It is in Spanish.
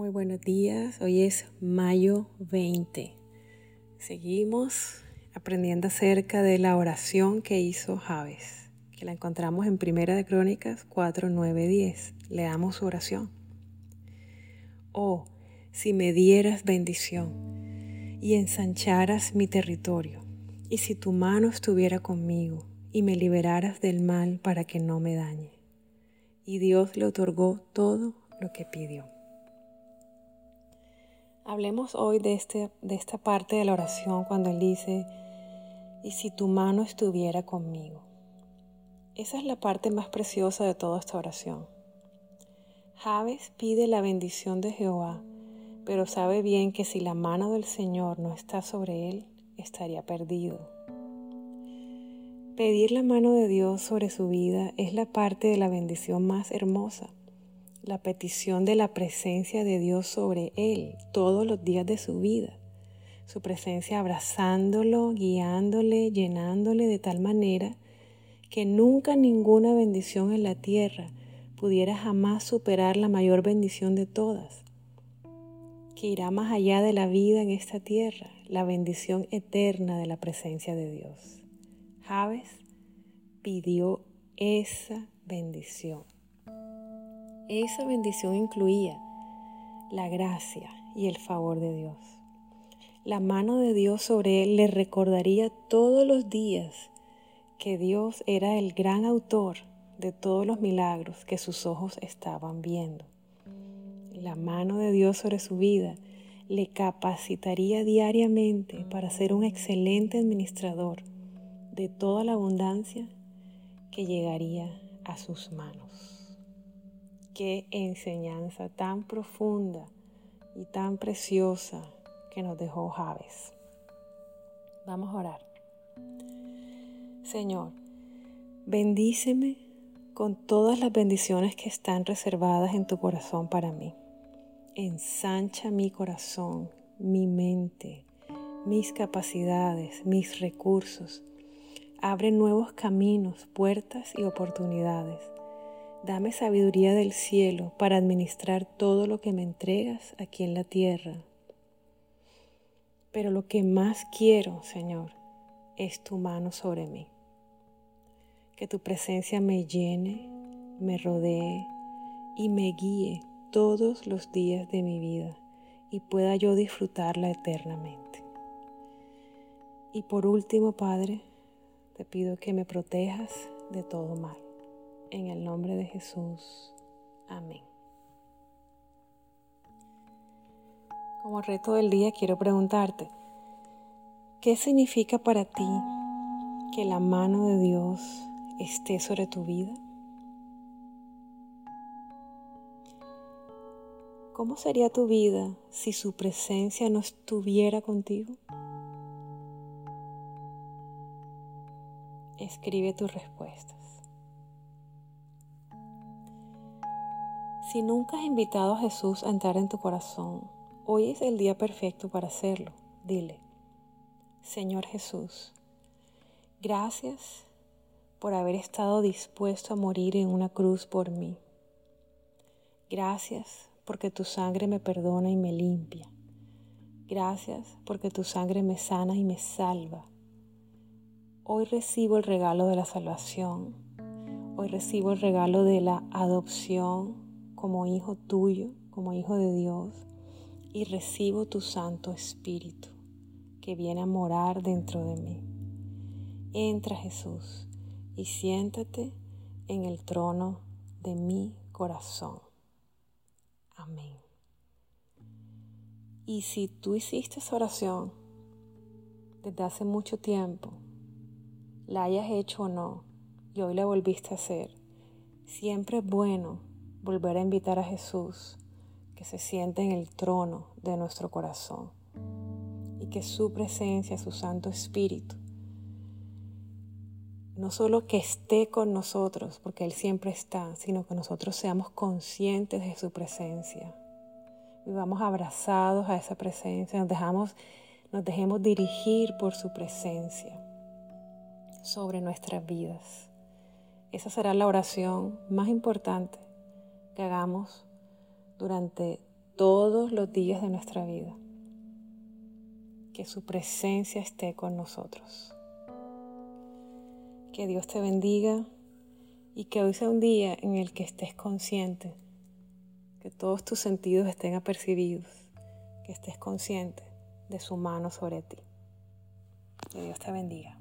Muy buenos días, hoy es mayo 20. Seguimos aprendiendo acerca de la oración que hizo Javes, que la encontramos en Primera de Crónicas 4, 9, 10. Leamos su oración. Oh, si me dieras bendición y ensancharas mi territorio, y si tu mano estuviera conmigo y me liberaras del mal para que no me dañe. Y Dios le otorgó todo lo que pidió. Hablemos hoy de, este, de esta parte de la oración cuando Él dice, y si tu mano estuviera conmigo. Esa es la parte más preciosa de toda esta oración. Javes pide la bendición de Jehová, pero sabe bien que si la mano del Señor no está sobre él, estaría perdido. Pedir la mano de Dios sobre su vida es la parte de la bendición más hermosa la petición de la presencia de Dios sobre él todos los días de su vida. Su presencia abrazándolo, guiándole, llenándole de tal manera que nunca ninguna bendición en la tierra pudiera jamás superar la mayor bendición de todas, que irá más allá de la vida en esta tierra, la bendición eterna de la presencia de Dios. Javes pidió esa bendición. Esa bendición incluía la gracia y el favor de Dios. La mano de Dios sobre él le recordaría todos los días que Dios era el gran autor de todos los milagros que sus ojos estaban viendo. La mano de Dios sobre su vida le capacitaría diariamente para ser un excelente administrador de toda la abundancia que llegaría a sus manos. Qué enseñanza tan profunda y tan preciosa que nos dejó Javes. Vamos a orar. Señor, bendíceme con todas las bendiciones que están reservadas en tu corazón para mí. Ensancha mi corazón, mi mente, mis capacidades, mis recursos. Abre nuevos caminos, puertas y oportunidades Dame sabiduría del cielo para administrar todo lo que me entregas aquí en la tierra. Pero lo que más quiero, Señor, es tu mano sobre mí. Que tu presencia me llene, me rodee y me guíe todos los días de mi vida y pueda yo disfrutarla eternamente. Y por último, Padre, te pido que me protejas de todo mal en el nombre de Jesús. Amén. Como reto del día quiero preguntarte, ¿qué significa para ti que la mano de Dios esté sobre tu vida? ¿Cómo sería tu vida si su presencia no estuviera contigo? Escribe tus respuestas. Si nunca has invitado a Jesús a entrar en tu corazón, hoy es el día perfecto para hacerlo. Dile, Señor Jesús, gracias por haber estado dispuesto a morir en una cruz por mí. Gracias porque tu sangre me perdona y me limpia. Gracias porque tu sangre me sana y me salva. Hoy recibo el regalo de la salvación. Hoy recibo el regalo de la adopción como hijo tuyo, como hijo de Dios, y recibo tu Santo Espíritu que viene a morar dentro de mí. Entra Jesús y siéntate en el trono de mi corazón. Amén. Y si tú hiciste esa oración desde hace mucho tiempo, la hayas hecho o no, y hoy la volviste a hacer, siempre es bueno volver a invitar a Jesús que se siente en el trono de nuestro corazón y que su presencia, su Santo Espíritu, no solo que esté con nosotros, porque Él siempre está, sino que nosotros seamos conscientes de su presencia. Vivamos abrazados a esa presencia, nos, dejamos, nos dejemos dirigir por su presencia sobre nuestras vidas. Esa será la oración más importante que hagamos durante todos los días de nuestra vida. Que su presencia esté con nosotros. Que Dios te bendiga y que hoy sea un día en el que estés consciente, que todos tus sentidos estén apercibidos, que estés consciente de su mano sobre ti. Que Dios te bendiga.